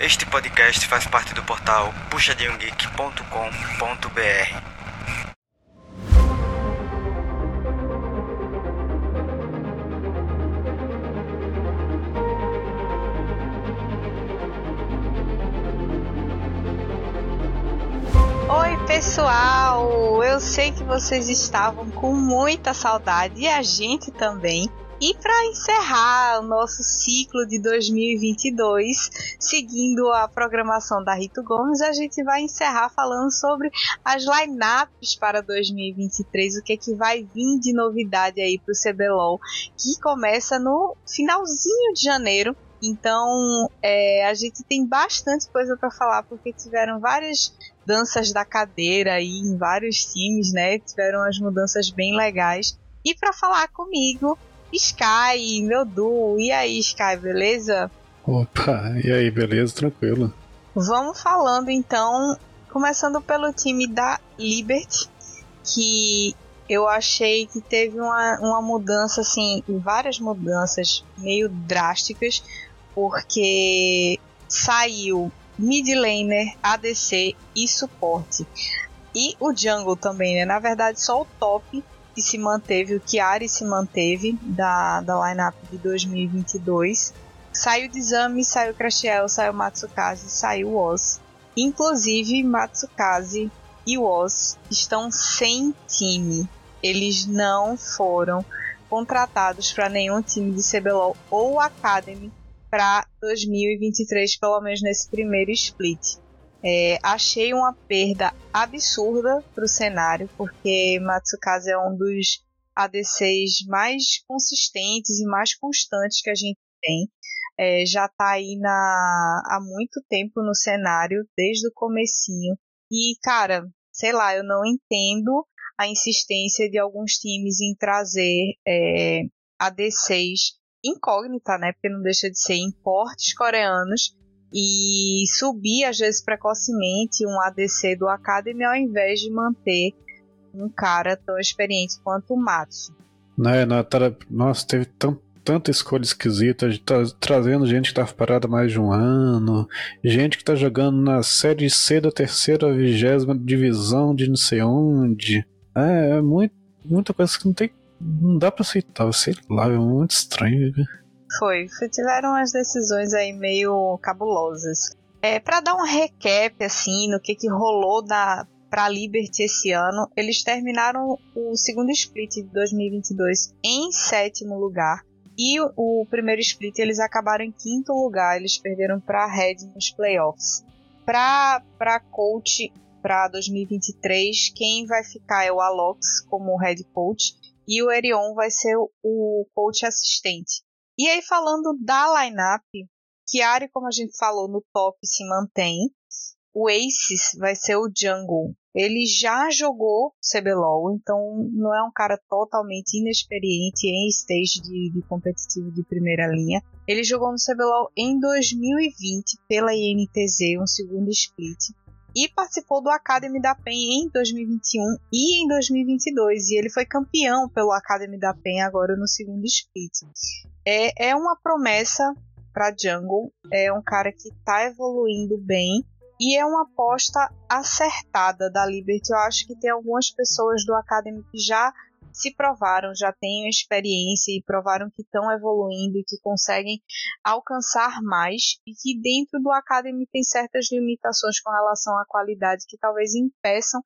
Este podcast faz parte do portal puxadinhogeek.com.br. Oi, pessoal! Eu sei que vocês estavam com muita saudade e a gente também. E para encerrar o nosso ciclo de 2022, seguindo a programação da Rito Gomes, a gente vai encerrar falando sobre as lineups para 2023, o que é que vai vir de novidade aí para o CBLOL, que começa no finalzinho de janeiro. Então, é, a gente tem bastante coisa para falar, porque tiveram várias danças da cadeira aí em vários times, né? Tiveram as mudanças bem legais. E para falar comigo, Sky, meu Du. E aí, Sky, beleza? Opa, e aí, beleza? Tranquilo. Vamos falando então, começando pelo time da Liberty, que eu achei que teve uma, uma mudança, assim, várias mudanças meio drásticas, porque saiu mid laner, ADC e suporte. E o jungle também, né? Na verdade, só o top que se manteve, o Chiari se manteve da, da lineup de 2022. Saiu Dizami, saiu Crashiel, saiu Matsukaze, saiu Oz. Inclusive, Matsukaze e Oz estão sem time. Eles não foram contratados para nenhum time de CBLOL ou Academy para 2023, pelo menos nesse primeiro split. É, achei uma perda absurda para o cenário, porque Matsukaze é um dos ADCs mais consistentes e mais constantes que a gente tem. É, já está aí na, há muito tempo no cenário, desde o comecinho. E, cara, sei lá, eu não entendo a insistência de alguns times em trazer é, ADCs incógnita, né? Porque não deixa de ser importes coreanos e subir, às vezes precocemente, um ADC do Academy ao invés de manter um cara tão experiente quanto o Matsu. Né, né, nossa, teve tão, tanta escolha esquisita, tá trazendo gente que tá parada mais de um ano, gente que tá jogando na série C da terceira vigésima divisão de não sei onde. É, é muito, muita coisa que não tem. Não dá pra aceitar, sei lá, é muito estranho. Foi, tiveram as decisões aí meio cabulosas. É, para dar um recap assim no que, que rolou da para Liberty esse ano, eles terminaram o segundo split de 2022 em sétimo lugar. E o, o primeiro split eles acabaram em quinto lugar, eles perderam para Red nos playoffs. Para para coach para 2023, quem vai ficar é o Alox como head coach e o Erion vai ser o coach assistente. E aí, falando da lineup, Chiari, como a gente falou, no top se mantém. O Aces vai ser o Jungle. Ele já jogou CBLOL, então não é um cara totalmente inexperiente em stage de, de competitivo de primeira linha. Ele jogou no CBLOL em 2020 pela INTZ, um segundo split e participou do Academy da PEN em 2021 e em 2022 e ele foi campeão pelo Academy da PEN agora no segundo split. É, é uma promessa para Jungle, é um cara que está evoluindo bem e é uma aposta acertada da Liberty. Eu acho que tem algumas pessoas do Academy que já se provaram, já têm experiência e provaram que estão evoluindo e que conseguem alcançar mais e que dentro do Academy tem certas limitações com relação à qualidade que talvez impeçam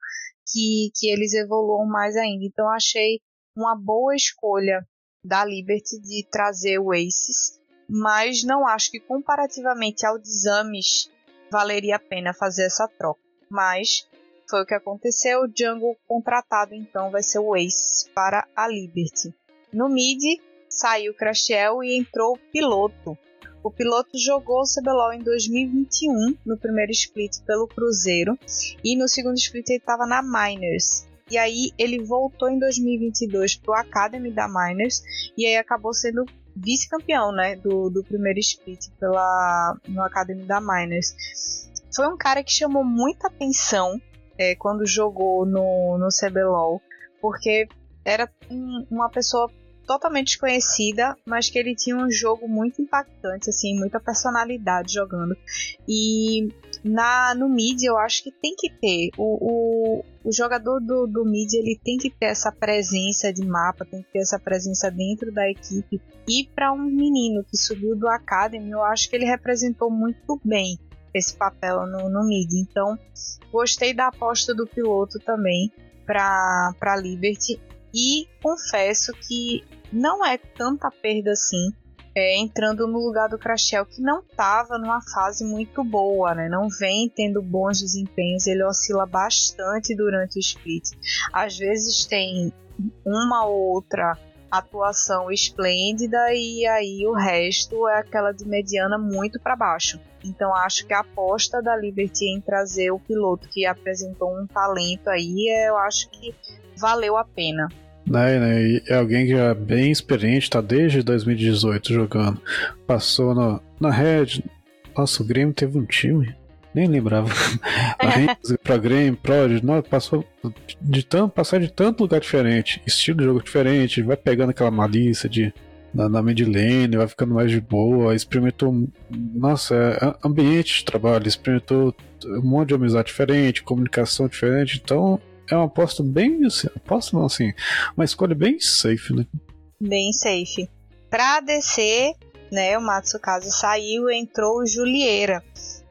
que, que eles evoluam mais ainda. Então achei uma boa escolha da Liberty de trazer o Aces, mas não acho que comparativamente ao Exames valeria a pena fazer essa troca. Mas foi o que aconteceu. O Jungle contratado então vai ser o Ace para a Liberty. No mid saiu Crashel e entrou o piloto. O piloto jogou o CBLOL em 2021 no primeiro split pelo Cruzeiro e no segundo split ele estava na Miners. E aí ele voltou em 2022 para o Academy da Miners e aí acabou sendo vice-campeão né, do, do primeiro split pela, no Academy da Miners. Foi um cara que chamou muita atenção é, quando jogou no, no CBLOL, porque era um, uma pessoa totalmente desconhecida, mas que ele tinha um jogo muito impactante, assim, muita personalidade jogando. E na no mid eu acho que tem que ter o, o, o jogador do, do mid ele tem que ter essa presença de mapa, tem que ter essa presença dentro da equipe. E para um menino que subiu do Academy, eu acho que ele representou muito bem esse papel no, no mid. Então, gostei da aposta do piloto também para Liberty e confesso que não é tanta perda assim. É, entrando no lugar do Crashel, que não estava numa fase muito boa, né? não vem tendo bons desempenhos, ele oscila bastante durante o split. Às vezes tem uma ou outra atuação esplêndida e aí o resto é aquela de mediana muito para baixo. Então acho que a aposta da Liberty em trazer o piloto que apresentou um talento aí, eu acho que valeu a pena. Né, né, é alguém que é bem experiente, está desde 2018 jogando. Passou no, na Red. Nossa, o Grêmio teve um time. Nem lembrava. Na Red, pra Grêmio, Prod, passou de tanto, passar de tanto lugar diferente, estilo de jogo diferente, vai pegando aquela malícia de na, na midlane, vai ficando mais de boa, experimentou, nossa, é, ambiente de trabalho, experimentou um monte de amizade diferente, comunicação diferente, então é uma aposta bem. Assim, aposta não, assim. Uma escolha bem safe, né? Bem safe. Pra descer, né, o Matsukazu saiu entrou o Julieira.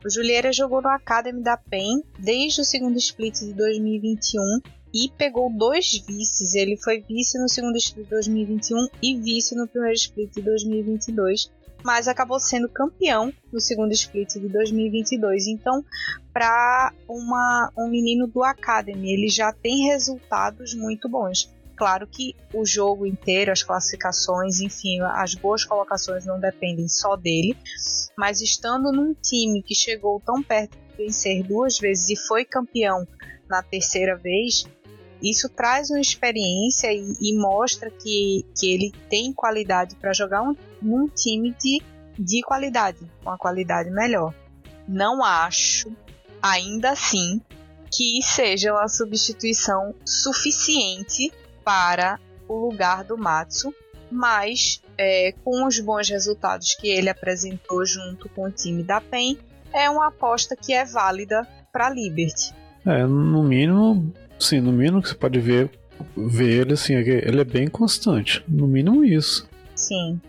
O Julieira jogou no Academy da PEN desde o segundo split de 2021 e pegou dois vices. Ele foi vice no segundo split de 2021 e vice no primeiro split de 2022 mas acabou sendo campeão no segundo split de 2022. Então, para um menino do Academy, ele já tem resultados muito bons. Claro que o jogo inteiro, as classificações, enfim, as boas colocações não dependem só dele, mas estando num time que chegou tão perto de vencer duas vezes e foi campeão na terceira vez, isso traz uma experiência e, e mostra que, que ele tem qualidade para jogar um, num time de, de qualidade, uma qualidade melhor. Não acho, ainda assim, que seja uma substituição suficiente para o lugar do Matsu, mas é, com os bons resultados que ele apresentou junto com o time da PEN, é uma aposta que é válida para Liberty. É, no mínimo, Sim, no mínimo que você pode ver, ver ele assim, ele é bem constante. No mínimo isso. Sim.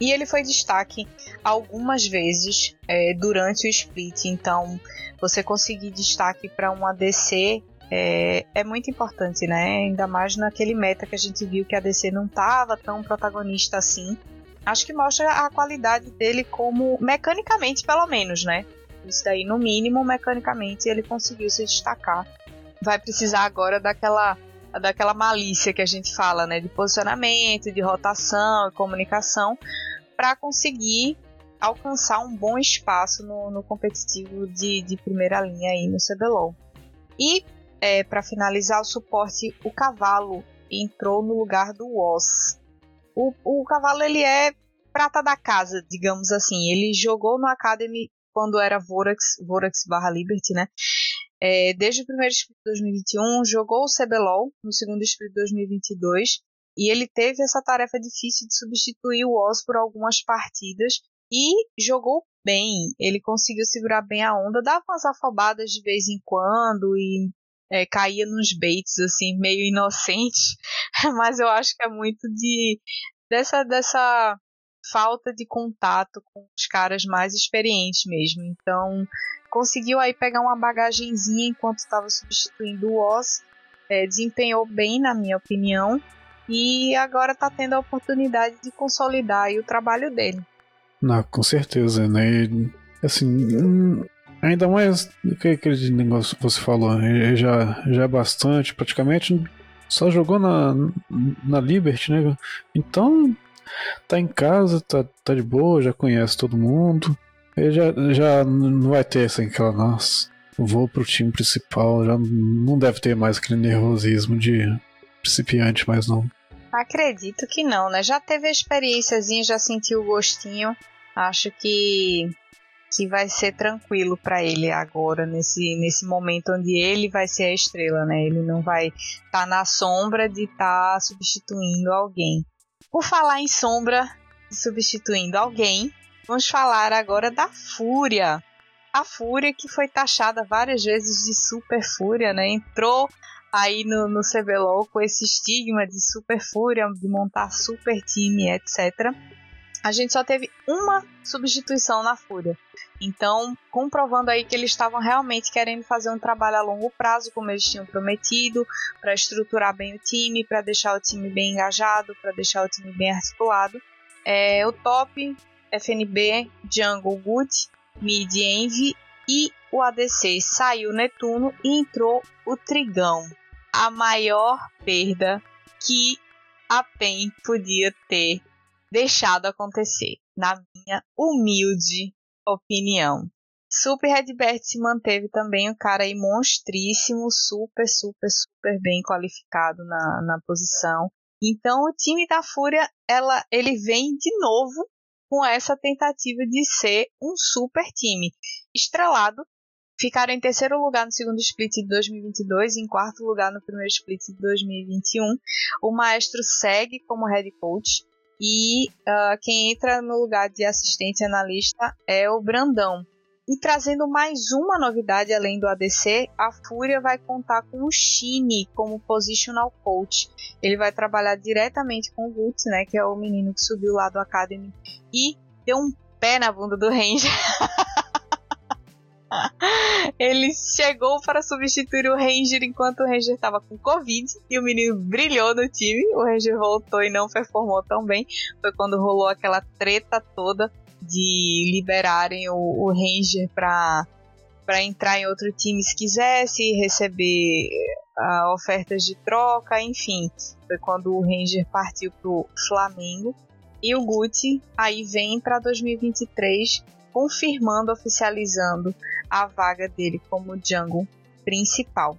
E ele foi destaque algumas vezes é, durante o split, então você conseguir destaque para um ADC é, é, muito importante, né? Ainda mais naquele meta que a gente viu que a ADC não estava tão protagonista assim. Acho que mostra a qualidade dele como mecanicamente, pelo menos, né? Isso daí, no mínimo, mecanicamente, ele conseguiu se destacar vai precisar agora daquela daquela malícia que a gente fala, né, de posicionamento, de rotação e comunicação, para conseguir alcançar um bom espaço no, no competitivo de, de, primeira linha aí no CBLOL. E é, para finalizar o suporte, o cavalo entrou no lugar do Woz. O, o cavalo ele é prata da casa, digamos assim. Ele jogou no Academy quando era Vorax, Vorax barra Liberty, né? É, desde o primeiro de 2021, jogou o CBLOL no segundo de 2022 e ele teve essa tarefa difícil de substituir o Oz por algumas partidas e jogou bem. Ele conseguiu segurar bem a onda, dava umas afobadas de vez em quando e é, caía nos baits assim meio inocentes, mas eu acho que é muito de dessa dessa falta de contato com os caras mais experientes mesmo. Então conseguiu aí pegar uma bagagenzinha enquanto estava substituindo o Oz, é, desempenhou bem na minha opinião e agora está tendo a oportunidade de consolidar o trabalho dele. Não, com certeza, né? Assim, ainda mais que aquele negócio que você falou, né? já, já é bastante, praticamente só jogou na, na Liberty, né? Então tá em casa, tá, tá de boa, já conhece todo mundo. Ele já, já não vai ter assim, aquela, nossa, vou pro time principal, já não deve ter mais aquele nervosismo de principiante mais não. Acredito que não, né? Já teve a experiênciazinha, já sentiu o gostinho. Acho que que vai ser tranquilo para ele agora nesse nesse momento onde ele vai ser a estrela, né? Ele não vai estar tá na sombra de estar tá substituindo alguém. Por falar em sombra, substituindo alguém, vamos falar agora da Fúria. A Fúria que foi taxada várias vezes de Super Fúria, né? Entrou aí no, no CBLOL com esse estigma de Super Fúria, de montar super time, etc. A gente só teve uma substituição na Fúria. Então, comprovando aí que eles estavam realmente querendo fazer um trabalho a longo prazo, como eles tinham prometido, para estruturar bem o time, para deixar o time bem engajado, para deixar o time bem articulado. É, o top, FNB, Jungle, Good, Mid, Envy e o ADC saiu Netuno e entrou o Trigão. A maior perda que a PEN podia ter deixado acontecer, na minha humilde opinião. Super Redbert se manteve também um cara aí monstríssimo, super, super, super bem qualificado na, na posição. Então o time da Fúria, ela, ele vem de novo com essa tentativa de ser um super time. Estrelado, ficaram em terceiro lugar no segundo split de 2022 e em quarto lugar no primeiro split de 2021. O Maestro segue como head coach e uh, quem entra no lugar de assistente analista é o Brandão. E trazendo mais uma novidade além do ADC, a Fúria vai contar com o Shine como positional coach. Ele vai trabalhar diretamente com o Guts, né, que é o menino que subiu lá do Academy e deu um pé na bunda do Ranger. Ele chegou para substituir o Ranger enquanto o Ranger estava com Covid e o menino brilhou no time. O Ranger voltou e não performou tão bem. Foi quando rolou aquela treta toda de liberarem o, o Ranger para para entrar em outro time se quisesse, receber uh, ofertas de troca, enfim. Foi quando o Ranger partiu pro Flamengo. E o Guti aí vem para 2023 confirmando, oficializando a vaga dele como jungle principal.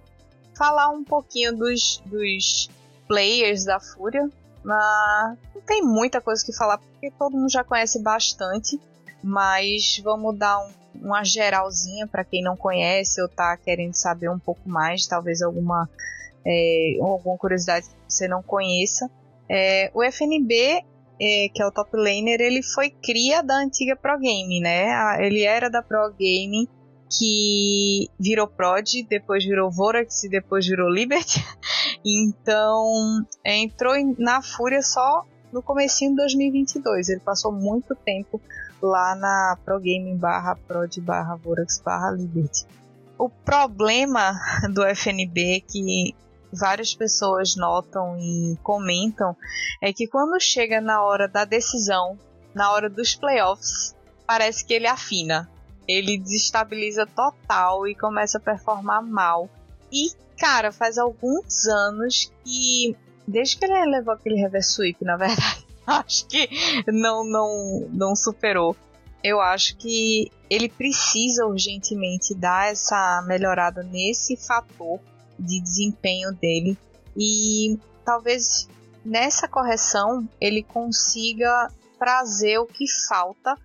Falar um pouquinho dos, dos players da Fúria. Não tem muita coisa que falar porque todo mundo já conhece bastante. Mas vamos dar um, uma geralzinha para quem não conhece ou tá querendo saber um pouco mais, talvez alguma, é, alguma curiosidade que você não conheça. É, o FNB é, que é o top laner, ele foi cria da antiga Pro Game, né? Ele era da Pro Game que virou Prod, depois virou Vorax e depois virou Liberty. Então, entrou na Fúria só no comecinho de 2022. Ele passou muito tempo lá na Pro Game barra Prod barra Vorax barra Liberty. O problema do FNB é que várias pessoas notam e comentam é que quando chega na hora da decisão, na hora dos playoffs, parece que ele afina. Ele desestabiliza total e começa a performar mal. E, cara, faz alguns anos que. Desde que ele levou aquele reverse sweep, na verdade, acho que não, não, não superou. Eu acho que ele precisa urgentemente dar essa melhorada nesse fator de desempenho dele e talvez nessa correção ele consiga trazer o que falta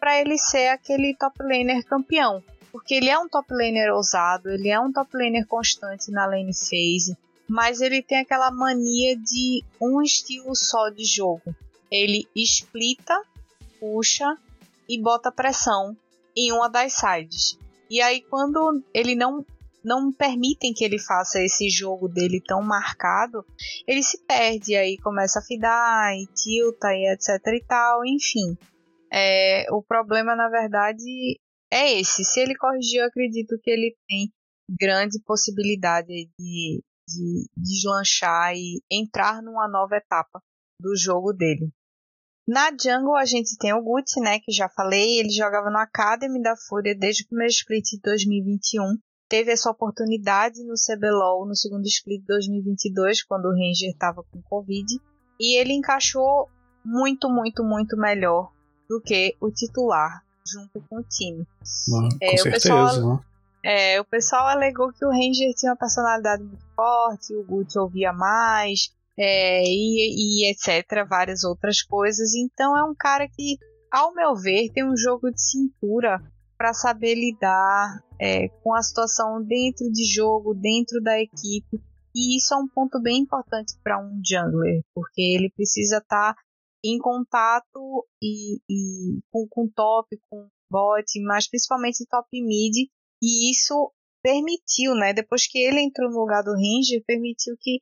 para ele ser aquele top laner campeão. Porque ele é um top laner ousado, ele é um top laner constante na lane phase, mas ele tem aquela mania de um estilo só de jogo. Ele explita, puxa e bota pressão em uma das sides. E aí quando ele não não permitem que ele faça esse jogo dele tão marcado, ele se perde, aí começa a fidar e tilta e etc e tal, enfim. É, o problema, na verdade, é esse. Se ele corrigir, eu acredito que ele tem grande possibilidade de, de deslanchar e entrar numa nova etapa do jogo dele. Na Jungle a gente tem o Gucci, né, que já falei, ele jogava no Academy da Fúria desde o primeiro split de 2021 teve essa oportunidade no CBLOL no segundo split de 2022, quando o Ranger estava com Covid, e ele encaixou muito, muito, muito melhor do que o titular junto com o time. com é, certeza, o pessoal, né? é, o pessoal alegou que o Ranger tinha uma personalidade muito forte, o Guts ouvia mais, é, e, e etc, várias outras coisas. Então é um cara que, ao meu ver, tem um jogo de cintura para saber lidar é, com a situação dentro de jogo, dentro da equipe, E isso é um ponto bem importante para um jungler, porque ele precisa estar tá em contato e, e com, com top, com bot, mas principalmente top mid, e isso permitiu, né, depois que ele entrou no lugar do Ranger, permitiu que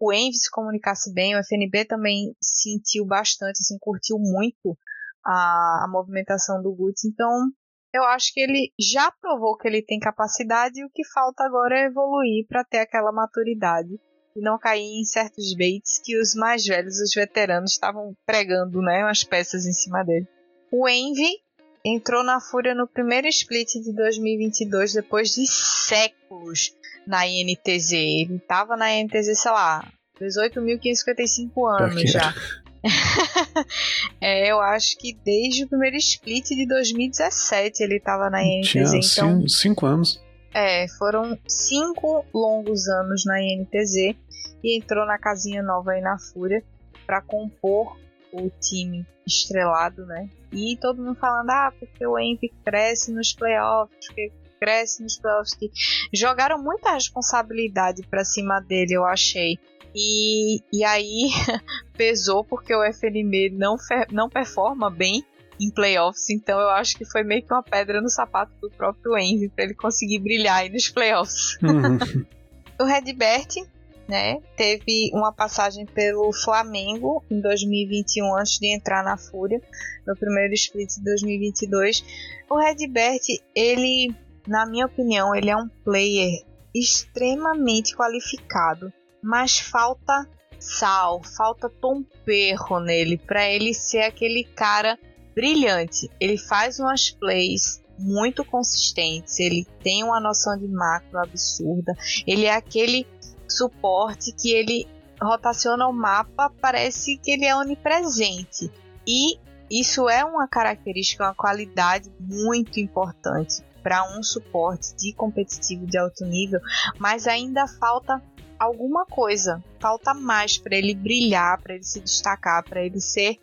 o Envy se comunicasse bem, o FNB também sentiu bastante, assim, curtiu muito a, a movimentação do Guts, então eu acho que ele já provou que ele tem capacidade e o que falta agora é evoluir para ter aquela maturidade e não cair em certos baits que os mais velhos, os veteranos, estavam pregando, né, umas peças em cima dele. O Envy entrou na Fúria no primeiro split de 2022 depois de séculos na INTZ. Ele estava na INTZ, sei lá, 18.555 anos já. é, eu acho que desde o primeiro split de 2017 ele estava na INTZ. Tinha então, cinco anos. É, foram cinco longos anos na INTZ e entrou na casinha nova aí na Fúria para compor o time estrelado, né? E todo mundo falando, ah, porque o Envy cresce nos playoffs, porque cresce nos playoffs. Que jogaram muita responsabilidade para cima dele, eu achei. E, e aí pesou porque o FNB não, não performa bem em playoffs, então eu acho que foi meio que uma pedra no sapato do próprio Envy para ele conseguir brilhar aí nos playoffs. Uhum. o Redbert, né, teve uma passagem pelo Flamengo em 2021 antes de entrar na Fúria, no primeiro split de 2022. O Redbert, ele, na minha opinião, ele é um player extremamente qualificado mas falta sal, falta tom perro nele para ele ser aquele cara brilhante. Ele faz umas plays muito consistentes, ele tem uma noção de macro absurda, ele é aquele suporte que ele rotaciona o mapa, parece que ele é onipresente. E isso é uma característica, uma qualidade muito importante para um suporte de competitivo de alto nível, mas ainda falta alguma coisa. Falta mais para ele brilhar, para ele se destacar, para ele ser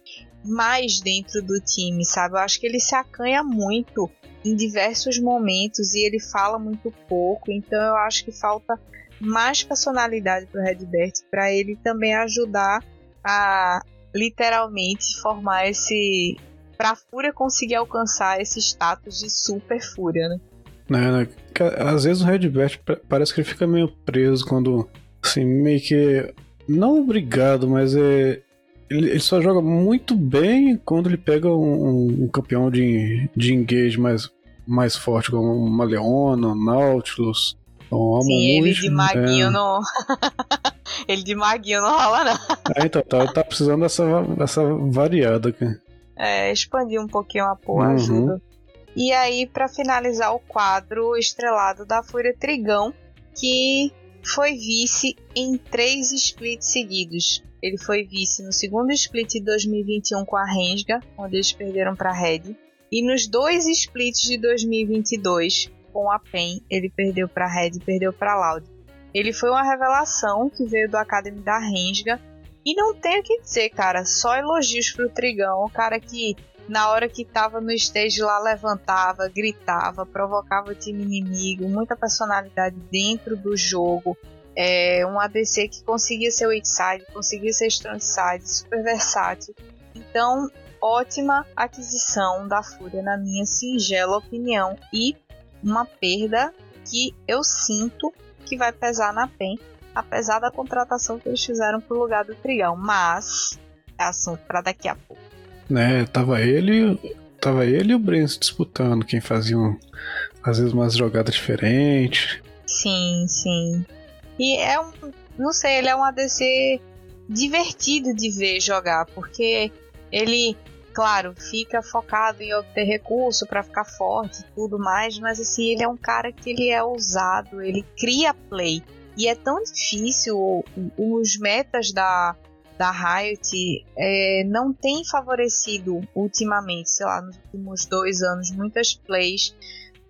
mais dentro do time, sabe? Eu acho que ele se acanha muito em diversos momentos e ele fala muito pouco, então eu acho que falta mais personalidade para o Redbert para ele também ajudar a literalmente formar esse para a Fúria conseguir alcançar esse status de super Fúria, né? É, né? Às vezes o Redbert parece que ele fica meio preso quando Assim, meio que. Não obrigado, mas é. Ele, ele só joga muito bem quando ele pega um, um campeão de, de engage mais, mais forte, como uma Leona, Nautilus. Ou Sim, ele de maguinho é. não. ele de maguinho não rola, não. É, então, tá, tá precisando dessa, dessa variada aqui. É, expandir um pouquinho a porra uhum. ajuda. E aí, para finalizar o quadro estrelado da Fúria Trigão, que foi vice em três splits seguidos. Ele foi vice no segundo split de 2021 com a Rensga, onde eles perderam para a Red, e nos dois splits de 2022 com a PEN, ele perdeu para a Red e perdeu para a Loud. Ele foi uma revelação que veio do Academy da Rensga e não tenho o que dizer, cara, só elogios pro Trigão, o cara que na hora que tava no stage lá levantava, gritava, provocava o time inimigo, muita personalidade dentro do jogo. É, um ADC que conseguia ser weak side, conseguia ser strong side, super versátil. Então, ótima aquisição da Fúria, na minha singela opinião. E uma perda que eu sinto que vai pesar na PEN, apesar da contratação que eles fizeram pro lugar do Trigão. Mas é assunto para daqui a pouco né? Tava ele, tava ele e o Brens disputando quem fazia um, às vezes umas jogadas diferentes. Sim, sim. E é um, não sei, ele é um ADC divertido de ver jogar, porque ele, claro, fica focado em obter recurso para ficar forte e tudo mais, mas assim, ele é um cara que ele é ousado, ele cria play. E é tão difícil os metas da da Riot é, não tem favorecido ultimamente, sei lá, nos últimos dois anos, muitas plays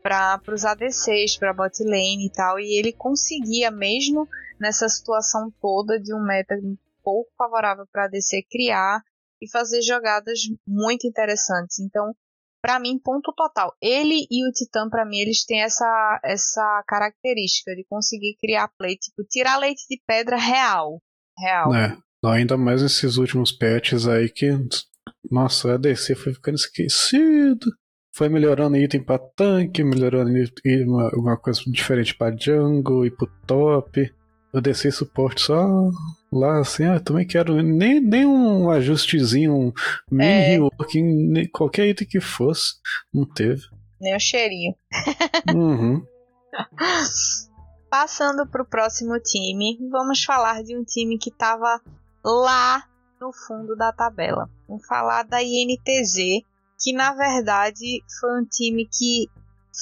para os ADCs, para bot lane e tal, e ele conseguia mesmo nessa situação toda de um meta pouco favorável para ADC criar e fazer jogadas muito interessantes. Então, para mim, ponto total. Ele e o Titã, para mim, eles têm essa, essa característica de conseguir criar play, tipo, tirar leite de pedra real. Real. É, ainda mais esses últimos patches aí que. Nossa, a DC foi ficando esquecido. Foi melhorando item pra tanque, melhorando uma, uma coisa diferente pra jungle e pro top. Eu desci suporte só lá assim, ah, também quero nem, nem um ajustezinho, um mini é... reworking, qualquer item que fosse, não teve. Nem o cheirinho. Uhum. Passando pro próximo time, vamos falar de um time que tava lá no fundo da tabela. Vamos falar da INTZ, que na verdade foi um time que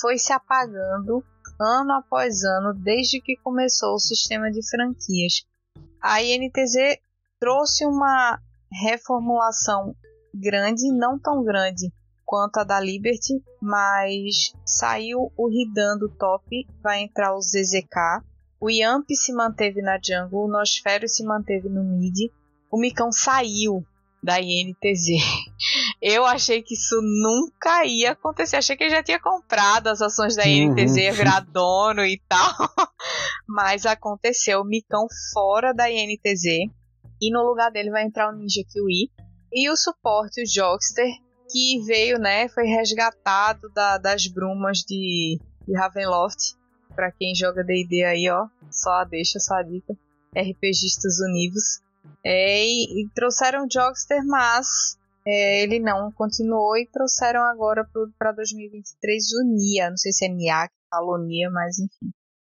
foi se apagando ano após ano desde que começou o sistema de franquias. A INTZ trouxe uma reformulação grande, não tão grande quanto a da Liberty, mas saiu o Ridan do top, vai entrar o ZZK, o Yamp se manteve na jungle, o Nosfero se manteve no mid, o Micão saiu da INTZ. Eu achei que isso nunca ia acontecer. Achei que ele já tinha comprado as ações da INTZ, ia virar dono e tal. Mas aconteceu. O Micão fora da INTZ. E no lugar dele vai entrar o Ninja Kiwi. E o suporte, o Jogster, que veio, né? Foi resgatado da, das brumas de, de Ravenloft. Pra quem joga DD aí, ó. Só a deixa, só a dica. RPGistas Univos. É, e, e, trouxeram o Jogster, mas é, ele não continuou e trouxeram agora para 2023 o Nia. Não sei se é Nia que falou Nia, mas enfim.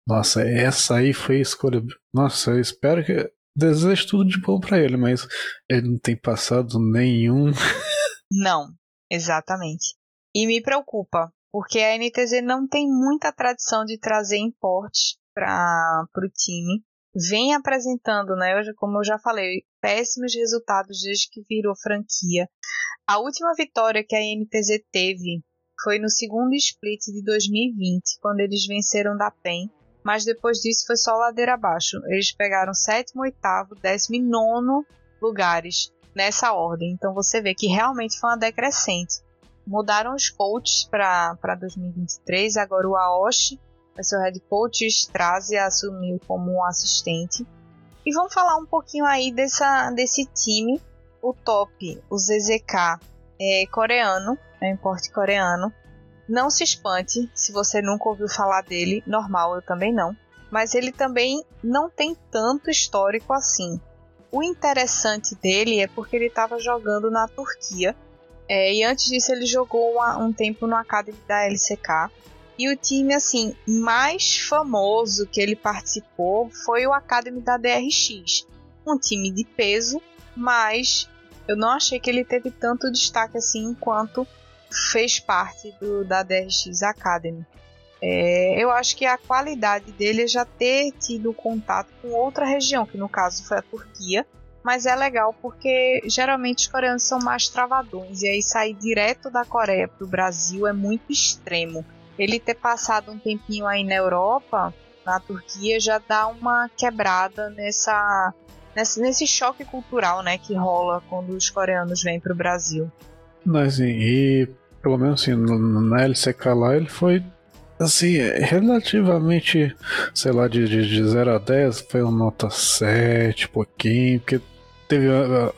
Nossa, essa aí foi a escolha. Nossa, eu espero que. Desejo tudo de bom para ele, mas ele não tem passado nenhum. não, exatamente. E me preocupa, porque a NTZ não tem muita tradição de trazer importes para o time vem apresentando, né, como eu já falei, péssimos resultados desde que virou franquia. A última vitória que a NTZ teve foi no segundo split de 2020, quando eles venceram da PEN, mas depois disso foi só ladeira abaixo. Eles pegaram sétimo, oitavo, décimo e nono lugares nessa ordem. Então você vê que realmente foi uma decrescente. Mudaram os coaches para 2023, agora o Aoshi o head coach Strazi assumiu como assistente. E vamos falar um pouquinho aí dessa, desse time, o top, o ZZK é coreano, é um importe coreano. Não se espante se você nunca ouviu falar dele, normal, eu também não. Mas ele também não tem tanto histórico assim. O interessante dele é porque ele estava jogando na Turquia. É, e antes disso ele jogou uma, um tempo no Academy da LCK. E o time assim mais famoso que ele participou foi o Academy da DRX, um time de peso, mas eu não achei que ele teve tanto destaque assim enquanto fez parte do, da DRX Academy. É, eu acho que a qualidade dele é já ter tido contato com outra região, que no caso foi a Turquia, mas é legal porque geralmente os coreanos são mais travadões e aí sair direto da Coreia para o Brasil é muito extremo ele ter passado um tempinho aí na Europa, na Turquia, já dá uma quebrada nessa, nesse, nesse choque cultural, né, que rola quando os coreanos vêm para o Brasil. Mas assim, e pelo menos assim, na LCK lá ele foi assim, relativamente, sei lá, de, de, de 0 a 10 foi uma nota 7, pouquinho, porque teve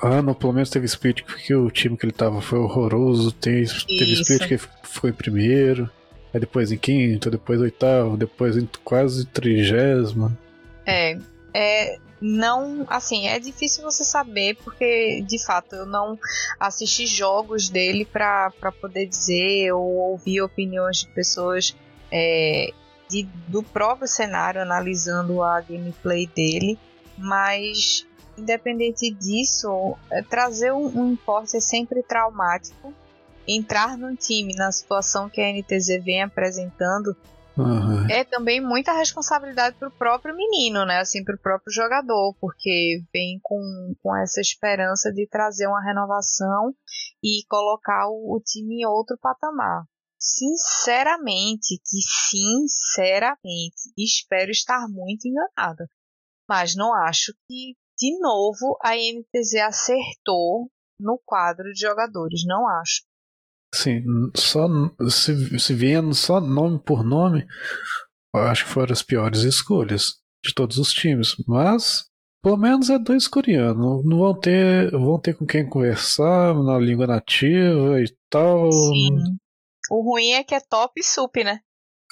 ano, pelo menos teve split que o time que ele tava foi horroroso, teve, teve split que ficou em primeiro. Aí depois em quinto, depois oitavo, depois em quase trigésimo. É, é. Não, assim, é difícil você saber, porque de fato eu não assisti jogos dele para poder dizer ou ouvir opiniões de pessoas é, de, do próprio cenário analisando a gameplay dele, mas independente disso, é, trazer um, um é sempre traumático entrar num time na situação que a NTZ vem apresentando uhum. é também muita responsabilidade pro próprio menino, né? Assim, pro próprio jogador, porque vem com, com essa esperança de trazer uma renovação e colocar o, o time em outro patamar. Sinceramente, que sinceramente, espero estar muito enganada. Mas não acho que, de novo, a NTZ acertou no quadro de jogadores. Não acho. Assim, só se, se vendo só nome por nome, acho que foram as piores escolhas de todos os times. Mas pelo menos é dois coreanos. Não vão ter, vão ter com quem conversar na língua nativa e tal. Sim. O ruim é que é top e sup, né?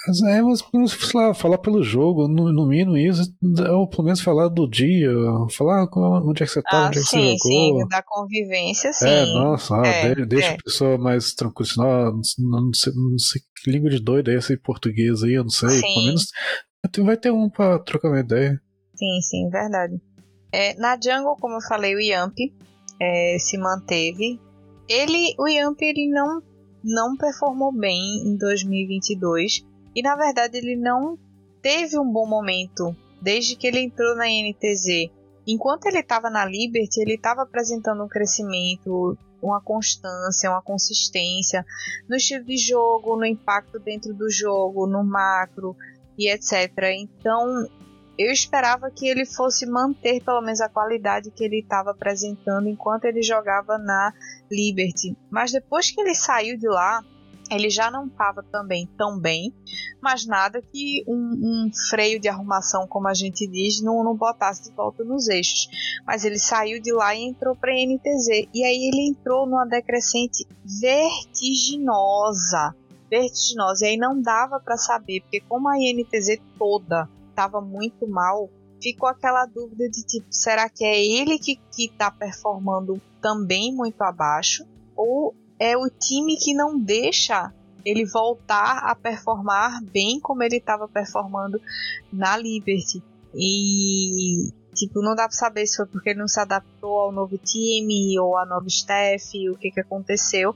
Mas é, mas sei lá, falar pelo jogo, no, no mínimo isso, ou pelo menos falar do dia, falar onde é que você tá, ah, onde é que sim, você jogou. Sim, da convivência, sim. É, nossa, ah, É, de- deixa é. a pessoa mais tranquila, ah, não, não sei, não sei que língua de doido é essa em português aí, eu não sei. Sim. Pelo menos vai ter um pra trocar uma ideia. Sim, sim, verdade. É, na Jungle, como eu falei, o Yamp é, se manteve. Ele, o Yamp, ele não, não performou bem em 2022. E na verdade ele não teve um bom momento desde que ele entrou na NTZ. Enquanto ele estava na Liberty, ele estava apresentando um crescimento, uma constância, uma consistência no estilo de jogo, no impacto dentro do jogo, no macro e etc. Então eu esperava que ele fosse manter pelo menos a qualidade que ele estava apresentando enquanto ele jogava na Liberty. Mas depois que ele saiu de lá, ele já não estava também tão bem, mas nada que um, um freio de arrumação, como a gente diz, não, não botasse de volta nos eixos. Mas ele saiu de lá e entrou para a NTZ. E aí ele entrou numa decrescente vertiginosa. Vertiginosa. E aí não dava para saber, porque como a INTZ toda estava muito mal, ficou aquela dúvida de tipo, será que é ele que, que tá performando também muito abaixo? Ou é o time que não deixa ele voltar a performar bem como ele estava performando na Liberty? E tipo, não dá pra saber se foi porque ele não se adaptou ao novo time ou à nova staff, o que que aconteceu.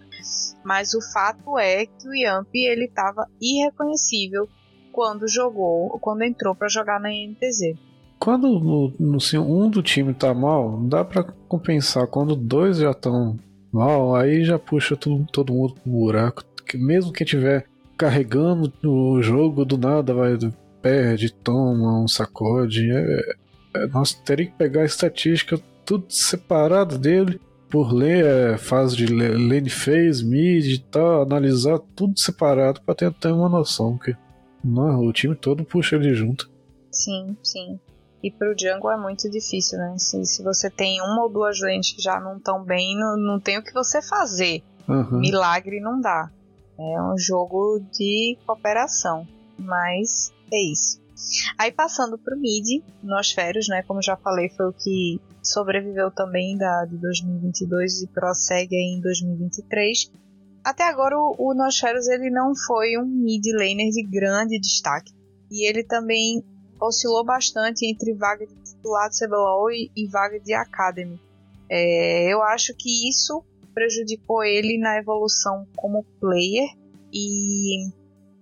Mas o fato é que o Yamp ele estava irreconhecível quando jogou, quando entrou para jogar na NTZ. Quando no, no- um do time tá mal, dá pra compensar. Quando dois já estão mal, aí já puxa todo mundo pro buraco. Que mesmo quem tiver carregando o jogo, do nada vai perde, toma um sacode. É, é, nós teria que pegar a estatística tudo separado dele por ler é, fase de lane phase, mid e tal, analisar tudo separado pra ter ter uma noção que não, o time todo puxa ele junto. Sim, sim. E pro jungle é muito difícil, né? Se, se você tem uma ou duas lanes que já não estão bem, não, não tem o que você fazer. Aham. Milagre não dá. É um jogo de cooperação. Mas é isso. Aí passando pro mid, Nosferos, né? Como já falei, foi o que sobreviveu também da, de 2022 e prossegue em 2023. Até agora o, o Nosferos ele não foi um mid laner de grande destaque. E ele também oscilou bastante entre vaga de titular do CBLOL e, e vaga de Academy. É, eu acho que isso prejudicou ele na evolução como player e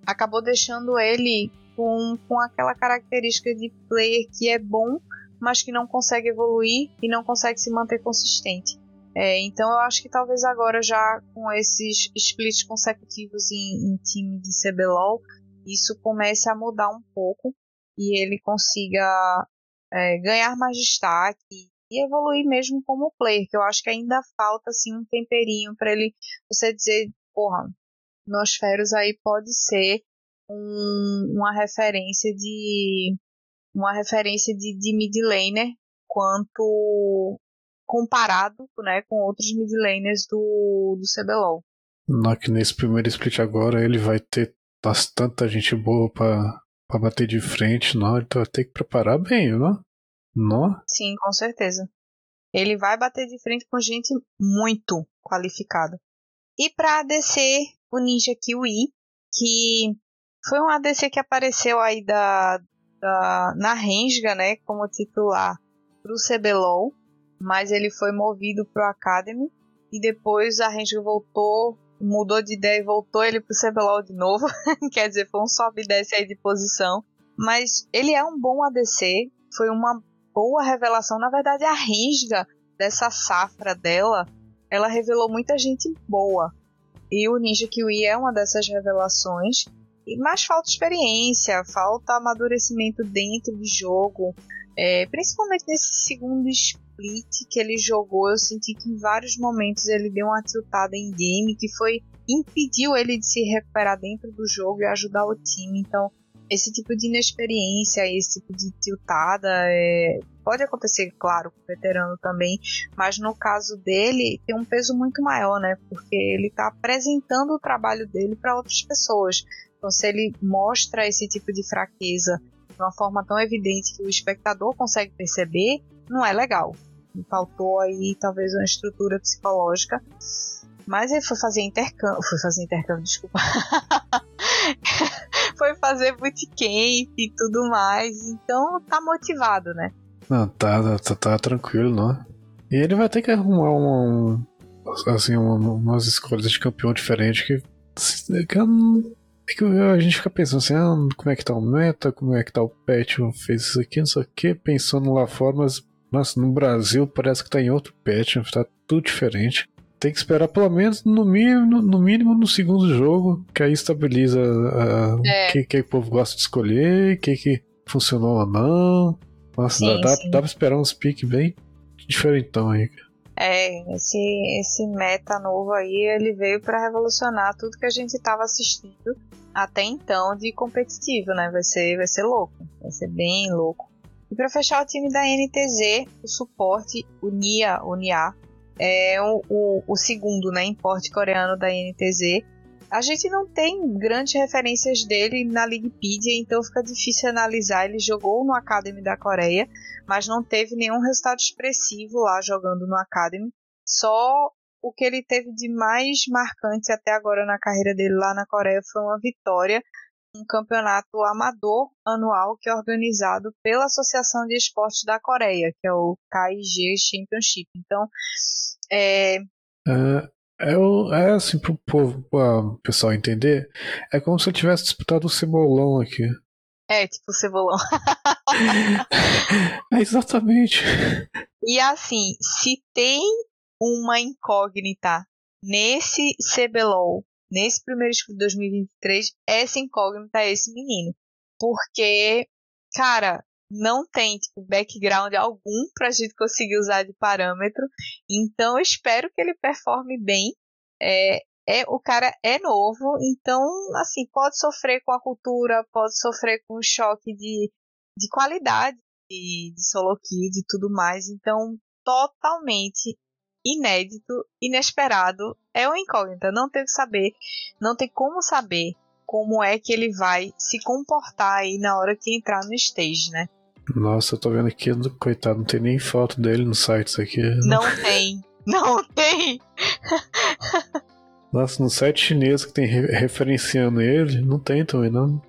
acabou deixando ele com, com aquela característica de player que é bom, mas que não consegue evoluir e não consegue se manter consistente. É, então eu acho que talvez agora já com esses splits consecutivos em, em time de CBLOL, isso comece a mudar um pouco e ele consiga é, ganhar mais destaque e evoluir mesmo como player, que eu acho que ainda falta assim um temperinho para ele você dizer, porra, Nosferos aí pode ser um- uma referência de uma referência de, de mid laner quanto comparado né, com outros mid laners do, do CBLOL. Não, que nesse primeiro split agora ele vai ter tanta gente boa pra, pra bater de frente, não. Ele vai ter que preparar bem, não? Não? Sim, com certeza. Ele vai bater de frente com gente muito qualificada. E para ADC, o Ninja Kiwi, que foi um ADC que apareceu aí da, da, na Rensga, né, como titular pro CBLOL, mas ele foi movido pro Academy e depois a Rensga voltou, mudou de ideia e voltou ele pro CBLOL de novo. Quer dizer, foi um sobe e desce aí de posição. Mas ele é um bom ADC, foi uma boa revelação. Na verdade, a Rensga dessa safra dela, ela revelou muita gente boa. E o Ninja Kiwi é uma dessas revelações. Mas falta experiência, falta amadurecimento dentro de jogo. É, principalmente nesse segundo split que ele jogou, eu senti que em vários momentos ele deu uma tiltada em game que foi impediu ele de se recuperar dentro do jogo e ajudar o time. Então, esse tipo de inexperiência, esse tipo de tiltada, é, pode acontecer, claro, com o veterano também, mas no caso dele tem um peso muito maior, né? Porque ele está apresentando o trabalho dele para outras pessoas. Então, se ele mostra esse tipo de fraqueza de uma forma tão evidente que o espectador consegue perceber, não é legal. Faltou aí talvez uma estrutura psicológica. Mas ele foi fazer intercâmbio. Foi fazer intercâmbio, desculpa. foi fazer bootcamp e tudo mais. Então tá motivado, né? Não, tá, tá, tá tranquilo, não. E ele vai ter que arrumar uma, um, assim, uma, umas escolhas de campeão diferente que, que, que a gente fica pensando assim, ah, como é que tá o meta, como é que tá o patch, fez isso aqui, não sei o que, pensando lá fora, mas nossa, no Brasil parece que tá em outro patch, tá tudo diferente. Tem que esperar pelo menos no mínimo no, mínimo no segundo jogo, que aí estabiliza o é. que, que o povo gosta de escolher, o que, que funcionou ou não. Nossa, sim, dá, sim. dá pra esperar uns piques bem diferentão aí. É, esse, esse meta novo aí, ele veio para revolucionar tudo que a gente tava assistindo até então de competitivo, né? Vai ser, vai ser louco, vai ser bem louco. E para fechar o time da NTZ, o suporte, o Nia, o Nia, é o, o, o segundo, né, importe coreano da NTZ. A gente não tem grandes referências dele na Wikipedia, então fica difícil analisar. Ele jogou no Academy da Coreia, mas não teve nenhum resultado expressivo lá jogando no Academy. Só o que ele teve de mais marcante até agora na carreira dele lá na Coreia foi uma vitória um campeonato amador anual que é organizado pela Associação de Esportes da Coreia, que é o KIG Championship. Então, é, é, é, é assim pro povo, o pessoal entender, é como se eu tivesse disputado o cebolão aqui. É, tipo o cebolão. é exatamente. E assim, se tem uma incógnita nesse CBLOL, nesse primeiro de 2023, essa incógnita é esse menino. Porque, cara, não tem tipo, background algum para a gente conseguir usar de parâmetro. Então eu espero que ele performe bem. É, é o cara é novo, então assim pode sofrer com a cultura, pode sofrer com o choque de, de qualidade de, de solo kill e tudo mais. Então totalmente inédito, inesperado, é uma incógnita. Não tem que saber, não tem como saber como é que ele vai se comportar aí na hora que entrar no stage, né? Nossa, eu tô vendo aqui, coitado, não tem nem foto dele no site aqui. Não tem, não tem. Nossa, no site chinês que tem referenciando ele, não tem também, não.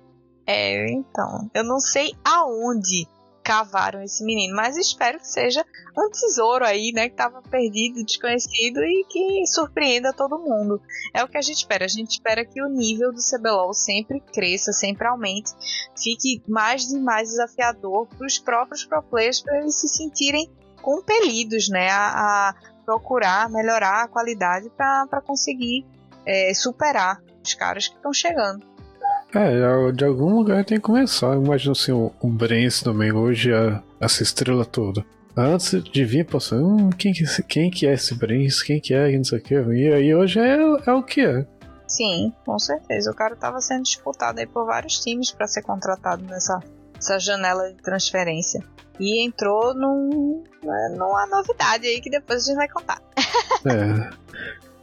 É, então. Eu não sei aonde cavaram esse menino, mas espero que seja um tesouro aí, né, que estava perdido, desconhecido e que surpreenda todo mundo. É o que a gente espera. A gente espera que o nível do CBLOL sempre cresça, sempre aumente, fique mais e mais desafiador para os próprios pro players para eles se sentirem compelidos, né, a, a procurar melhorar a qualidade para conseguir é, superar os caras que estão chegando. É, de algum lugar tem que começar. Imagina assim, o, o Brence também, hoje, a, essa estrela toda. Antes de vir, pensando, hum, quem, que, quem que é esse Brence? Quem que é? Não sei o que. E aí hoje é, é o que é. Sim, com certeza. O cara estava sendo disputado aí por vários times para ser contratado nessa, nessa janela de transferência. E entrou num, né, numa novidade aí que depois a gente vai contar. é.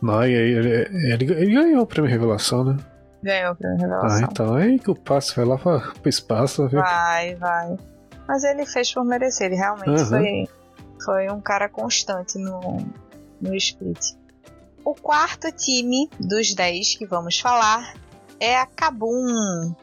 Não, e aí ele, ele, ele ganhou o prêmio Revelação, né? Ganhou o prêmio Revelação. Ah, então aí que o passo vai lá pro espaço. Viu? Vai, vai. Mas ele fez por merecer, ele realmente uhum. foi, foi um cara constante no, no split. O quarto time dos 10 que vamos falar é a Kabum.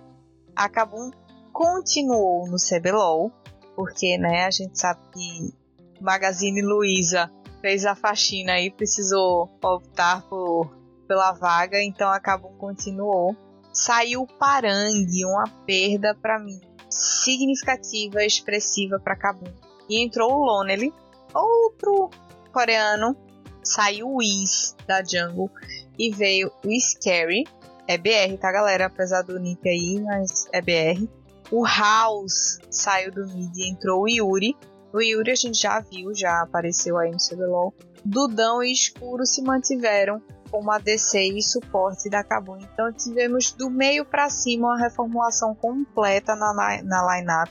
A Kabum continuou no CBLOL, porque né, a gente sabe que Magazine Luiza fez a faxina e precisou optar por pela vaga, então a Kabum continuou. Saiu Parangue, uma perda para mim significativa, expressiva para Kabum. E entrou o Lonely, outro coreano. Saiu o Whis da Jungle e veio o Scary. É BR, tá, galera? Apesar do nick aí, mas é BR. O House saiu do mid e entrou o Yuri. O Yuri a gente já viu, já apareceu aí no CBLOL. Dudão e Escuro se mantiveram como ADC e suporte da Kabum. Então tivemos do meio para cima uma reformulação completa na, na lineup.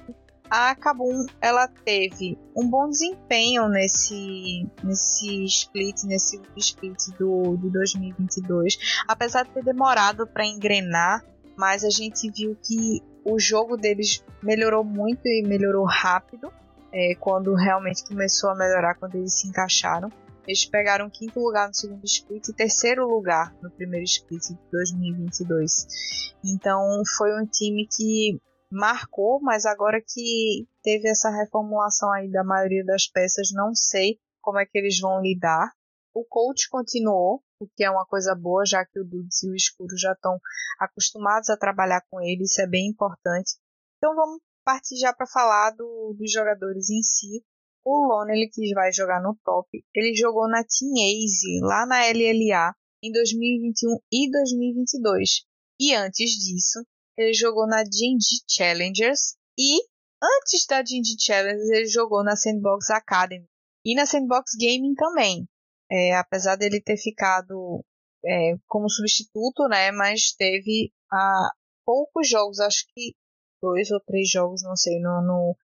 A Kabum ela teve um bom desempenho nesse nesse split, nesse split do, do 2022, apesar de ter demorado para engrenar, mas a gente viu que o jogo deles melhorou muito e melhorou rápido é, quando realmente começou a melhorar, quando eles se encaixaram. Eles pegaram quinto lugar no segundo split e terceiro lugar no primeiro split de 2022. Então foi um time que marcou, mas agora que teve essa reformulação aí da maioria das peças, não sei como é que eles vão lidar. O coach continuou, o que é uma coisa boa, já que o Dudes e o Escuro já estão acostumados a trabalhar com ele, isso é bem importante. Então vamos partir já para falar do, dos jogadores em si. O Lonely, que vai jogar no top, ele jogou na Team Ace, lá na LLA, em 2021 e 2022. E antes disso, ele jogou na Genji Challengers e antes da Genji Challengers ele jogou na Sandbox Academy e na Sandbox Gaming também. É, apesar dele ter ficado é, como substituto, né, mas teve ah, poucos jogos, acho que dois ou três jogos, não sei, no, no,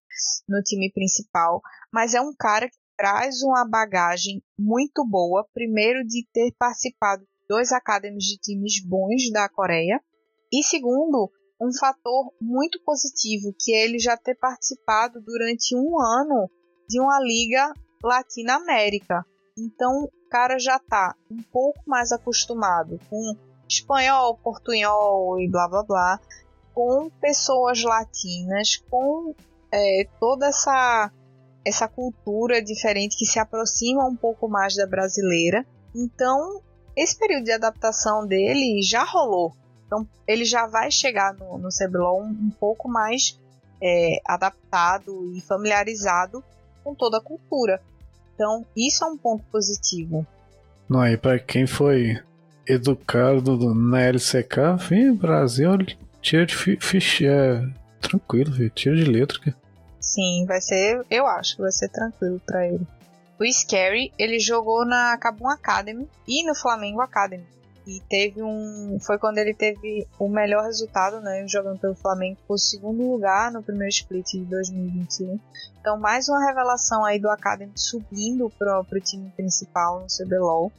no time principal. Mas é um cara que traz uma bagagem muito boa. Primeiro, de ter participado de dois academies de times bons da Coreia. E segundo, um fator muito positivo, que é ele já ter participado durante um ano de uma liga Latina-América. Então, o cara já está um pouco mais acostumado com espanhol, portunhol e blá blá blá, com pessoas latinas, com é, toda essa essa cultura diferente que se aproxima um pouco mais da brasileira. Então, esse período de adaptação dele já rolou. Então, ele já vai chegar no, no um, um pouco mais é, adaptado e familiarizado com toda a cultura. Então, isso é um ponto positivo. Não, e para quem foi educado na LCK, vem Brasil, tira de ficha, é, tranquilo, filho, tira de letra. Sim, vai ser, eu acho que vai ser tranquilo para ele. O Scary, ele jogou na Cabum Academy e no Flamengo Academy. E teve um. Foi quando ele teve o melhor resultado, né? Jogando pelo Flamengo, por segundo lugar no primeiro split de 2021. Então, mais uma revelação aí do Academy subindo pro, pro time principal no CBLOL.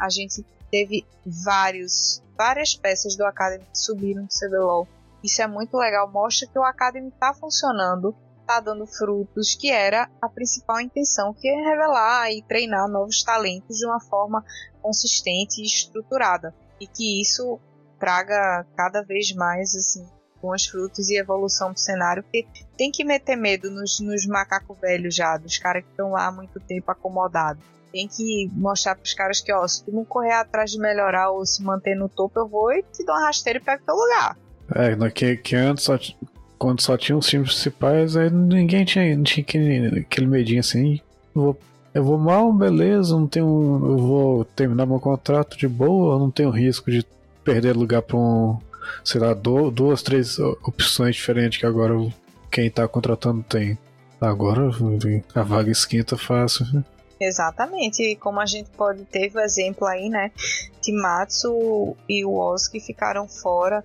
A gente teve vários, várias peças do Academy que subiram no CBLOL. Isso é muito legal, mostra que o Academy está funcionando, está dando frutos, que era a principal intenção, que é revelar e treinar novos talentos de uma forma consistente e estruturada. E que isso traga cada vez mais assim bons frutos e evolução do cenário, porque tem que meter medo nos, nos macacos velhos já, dos caras que estão lá há muito tempo acomodados. Tem que mostrar para os caras que, ó, se tu não correr atrás de melhorar ou se manter no topo, eu vou e te dou uma rasteira e pego teu lugar. É, que, que antes só, quando só tinha os times principais, aí ninguém tinha, não tinha aquele, aquele medinho assim. Eu vou, eu vou mal, beleza, não tenho. Eu vou terminar meu contrato de boa, não tenho risco de perder lugar para um. Sei lá, do, duas, três opções diferentes que agora quem tá contratando tem. Agora a vaga esquenta fácil. Exatamente, e como a gente pode ter o exemplo aí, né? Timatsu e o Oski ficaram fora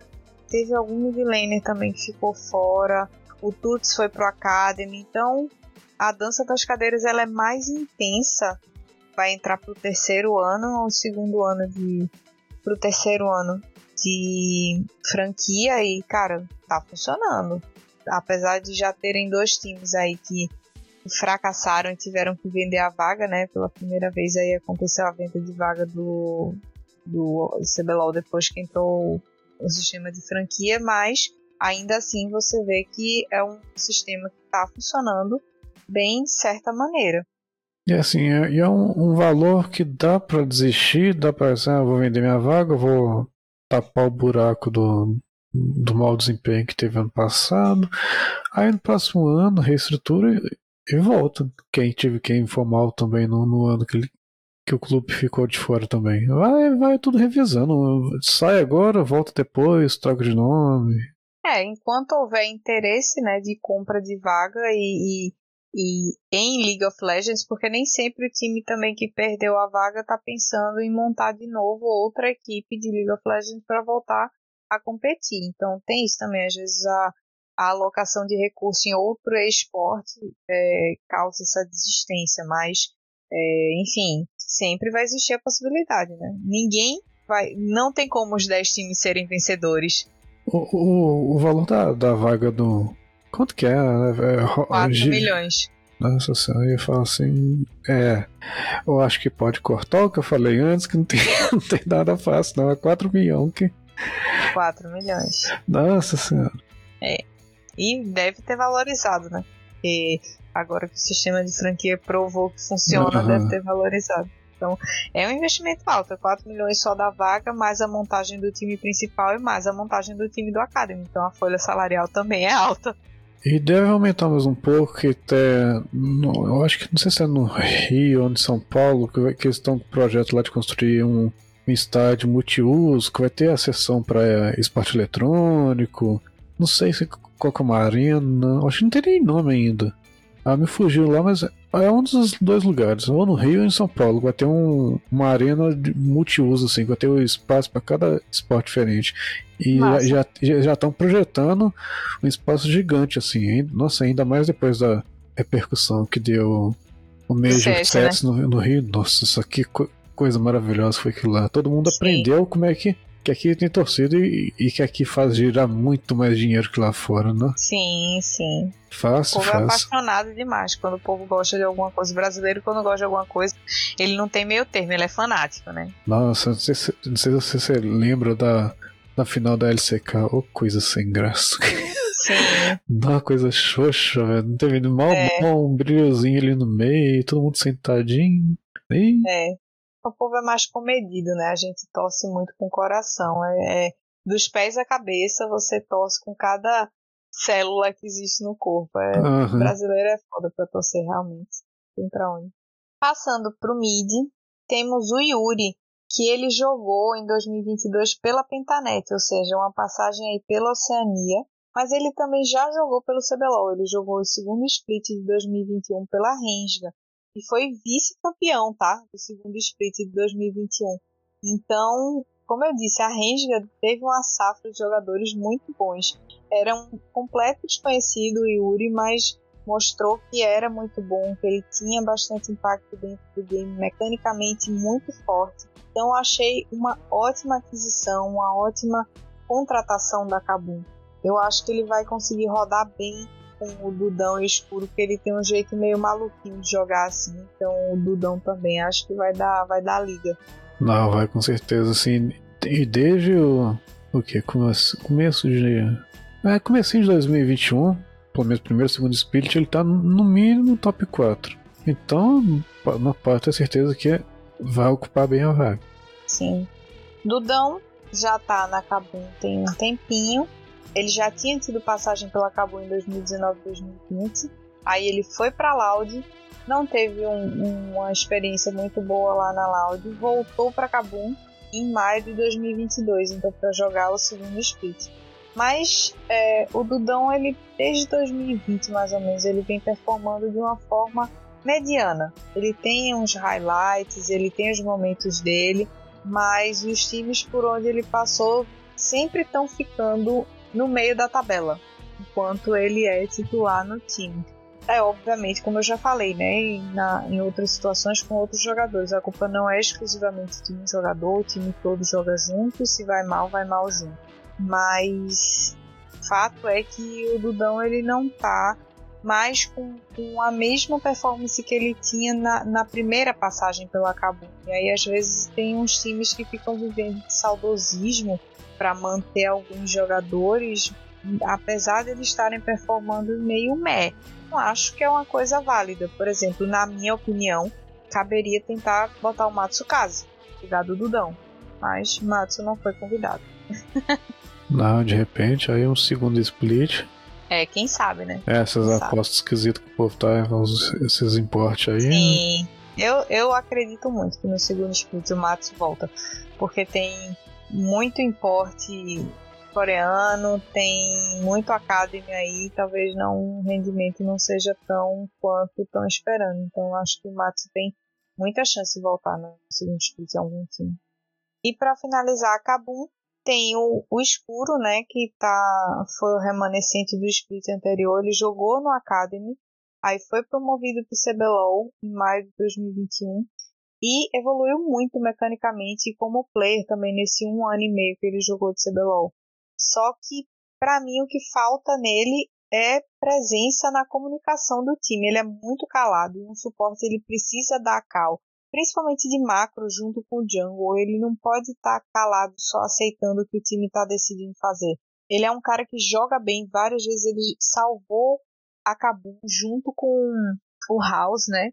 teve algum midlaner também que ficou fora. O Tuts foi pro Academy. Então, a dança das cadeiras ela é mais intensa. Vai entrar pro terceiro ano ou segundo ano de. pro terceiro ano de franquia e, cara, tá funcionando. Apesar de já terem dois times aí que fracassaram e tiveram que vender a vaga, né? Pela primeira vez aí aconteceu a venda de vaga do, do CBLOL depois que entrou um sistema de franquia, mas ainda assim você vê que é um sistema que está funcionando bem de certa maneira. E assim, é, é um, um, valor que dá para desistir, dá para dizer, ah, vou vender minha vaga, vou tapar o buraco do, do mau desempenho que teve ano passado. Aí no próximo ano, reestrutura e, volta. Quem tive quem for mal também no, no ano que ele que o clube ficou de fora também. Vai, vai tudo revisando. Sai agora, volta depois, troca de nome. É, enquanto houver interesse, né, de compra de vaga e, e e em League of Legends, porque nem sempre o time também que perdeu a vaga tá pensando em montar de novo outra equipe de League of Legends para voltar a competir. Então tem isso também, às vezes a, a alocação de recurso em outro esporte é, causa essa desistência, mas é, enfim, sempre vai existir a possibilidade, né? Ninguém vai. Não tem como os 10 times serem vencedores. O, o, o valor da, da vaga do. Quanto que é? é 4 G... milhões. Nossa senhora, eu ia falar assim. É. Eu acho que pode cortar o que eu falei antes, que não tem, não tem nada fácil, não. É 4 milhões que. 4 milhões. Nossa senhora. É. E deve ter valorizado, né? Porque agora que o sistema de franquia provou que funciona, uhum. deve ter valorizado. Então, é um investimento alto, é 4 milhões só da vaga, mais a montagem do time principal e mais a montagem do time do Academy. Então a folha salarial também é alta. E deve aumentar mais um pouco, que até. No, eu acho que não sei se é no Rio ou em São Paulo, que, que eles estão com o projeto lá de construir um, um estádio multiuso, que vai ter a seção para esporte eletrônico. Não sei se qual que é uma arena. Acho que não tem nem nome ainda. Ah, me fugiu lá, mas é um dos dois lugares, ou no Rio ou em São Paulo. Vai ter um, uma arena de multiuso, assim, vai ter um espaço para cada esporte diferente. E Nossa. já já estão projetando um espaço gigante, assim. Nossa, ainda mais depois da repercussão que deu o Major Sets né? no, no, Rio. Nossa, isso aqui coisa maravilhosa foi aquilo lá. Todo mundo Sim. aprendeu como é que que aqui tem torcida e, e, que aqui faz girar muito mais dinheiro que lá fora, né? Sim, sim. Fácil, o povo é apaixonado demais quando o povo gosta de alguma coisa. O brasileiro, quando gosta de alguma coisa, ele não tem meio termo, ele é fanático, né? Nossa, não sei se, não sei se você lembra da, da final da LCK. Ô, oh, coisa sem graça. Sim. Dá uma coisa xoxa, velho. Não teve mal, é. mal um brilhozinho ali no meio, todo mundo sentadinho. E... É o povo é mais comedido, né? A gente torce muito com o coração. É, é, dos pés à cabeça, você torce com cada célula que existe no corpo. É, uhum. Brasileiro é foda pra torcer realmente. Tem pra onde. Passando pro mid, temos o Yuri, que ele jogou em 2022 pela Pentanet, ou seja, uma passagem aí pela Oceania, mas ele também já jogou pelo CBLOL, ele jogou o segundo split de 2021 pela Rensga, e foi vice-campeão, tá? Do segundo split de 2021. Então, como eu disse, a Rensga teve uma safra de jogadores muito bons. Era um completo desconhecido o Yuri, mas mostrou que era muito bom, que ele tinha bastante impacto dentro do game, mecanicamente muito forte. Então achei uma ótima aquisição, uma ótima contratação da Kabum. Eu acho que ele vai conseguir rodar bem com o Dudão escuro, que ele tem um jeito meio maluquinho de jogar assim. Então o Dudão também acho que vai dar, vai dar liga. Não, vai com certeza, assim. E desde o. O que? Começo, começo de. É, comecinho de 2021, pelo menos primeiro, segundo split, ele tá no mínimo top 4. Então, não pode ter certeza que vai ocupar bem a vaga. Sim. Dudão já tá na Cabum tem um tempinho. Ele já tinha tido passagem pela Cabo em 2019 2020. Aí ele foi para Loud, não teve um, uma experiência muito boa lá na Loud, voltou para Kabum em maio de 2022, então para jogar o segundo split. Mas é, o Dudão, ele desde 2020 mais ou menos, ele vem performando de uma forma mediana. Ele tem uns highlights, ele tem os momentos dele, mas os times por onde ele passou sempre estão ficando no meio da tabela, enquanto ele é titular no time. É, obviamente, como eu já falei, né, em, na, em outras situações com outros jogadores, a culpa não é exclusivamente de um jogador, o time todo joga junto, se vai mal, vai mal junto. Mas fato é que o Dudão ele não tá mais com, com a mesma performance que ele tinha na, na primeira passagem pela Cabo. E aí às vezes tem uns times que ficam vivendo de saudosismo para manter alguns jogadores, apesar de eles estarem performando meio meh. Não acho que é uma coisa válida. Por exemplo, na minha opinião, caberia tentar botar o Matsukaze, cuidar do Dudão. Mas Matsu não foi convidado. não, de repente, aí um segundo split. É, quem sabe, né? É, essas quem apostas esquisitas que o povo tá, esses importes aí. Sim. Eu, eu acredito muito que no segundo split o Matsu volta. Porque tem muito importe coreano, tem muito academy aí, talvez não o rendimento não seja tão quanto estão esperando. Então acho que o Matsu tem muita chance de voltar no segundo split em algum time. E para finalizar, a Kabum tem o, o Escuro, né, que tá, foi o remanescente do split anterior. Ele jogou no Academy, aí foi promovido para o CBLOL em maio de 2021 e evoluiu muito mecanicamente como player também nesse um ano e meio que ele jogou de CBLOL. Só que, para mim, o que falta nele é presença na comunicação do time. Ele é muito calado e um suporte ele precisa dar cal, principalmente de macro junto com o jungle. Ele não pode estar tá calado só aceitando o que o time está decidindo fazer. Ele é um cara que joga bem, várias vezes ele salvou a Kabum junto com o House, né?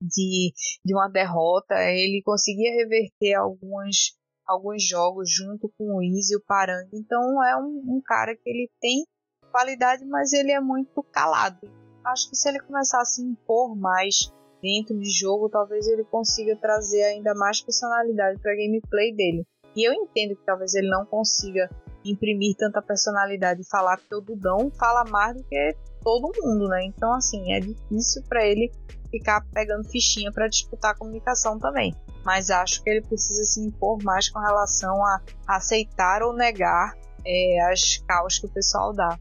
De, de uma derrota. Ele conseguia reverter algumas alguns jogos junto com o Easy o Parang. Então é um, um, cara que ele tem qualidade, mas ele é muito calado. Acho que se ele começar a se impor mais dentro de jogo, talvez ele consiga trazer ainda mais personalidade para a gameplay dele. E eu entendo que talvez ele não consiga imprimir tanta personalidade e falar que o Dudão fala mais do que todo mundo, né? Então assim, é difícil para ele ficar pegando fichinha para disputar a comunicação também. Mas acho que ele precisa se impor mais com relação a aceitar ou negar é, as causas que o pessoal dá.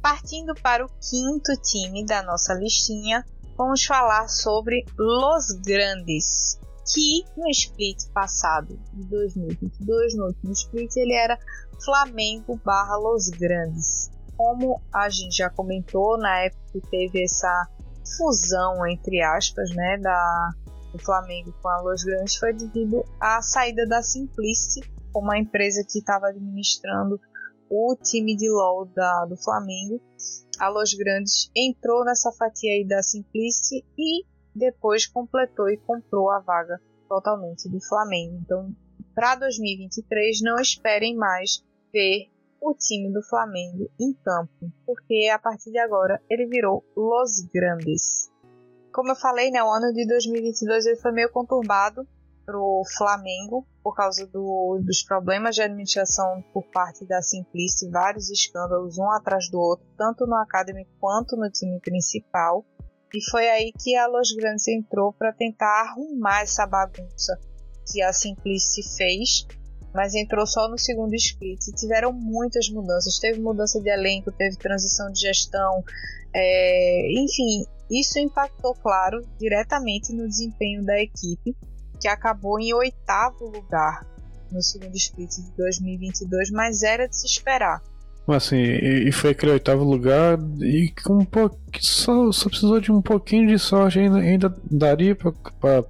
Partindo para o quinto time da nossa listinha, vamos falar sobre Los Grandes, que no split passado de 2022, no último split, ele era Flamengo barra Los Grandes. Como a gente já comentou, na época que teve essa fusão, entre aspas, né, da, do Flamengo com a Los Grandes foi devido à saída da Simplicity, uma empresa que estava administrando o time de LoL da, do Flamengo. A Los Grandes entrou nessa fatia aí da Simplicity e depois completou e comprou a vaga totalmente do Flamengo. Então, para 2023, não esperem mais ver o time do Flamengo em campo, porque a partir de agora ele virou Los Grandes. Como eu falei, né, o ano de 2022 ele foi meio conturbado para o Flamengo por causa do, dos problemas de administração por parte da Simplice, vários escândalos um atrás do outro, tanto no Academy quanto no time principal. E foi aí que a Los Grandes entrou para tentar arrumar essa bagunça que a Simplice fez mas entrou só no segundo split. E tiveram muitas mudanças. Teve mudança de elenco, teve transição de gestão, é, enfim, isso impactou, claro, diretamente no desempenho da equipe, que acabou em oitavo lugar no segundo split de 2022, mas era de se esperar. Assim, e foi aquele oitavo lugar e com um pouco, só, só precisou de um pouquinho de sorte ainda, ainda daria para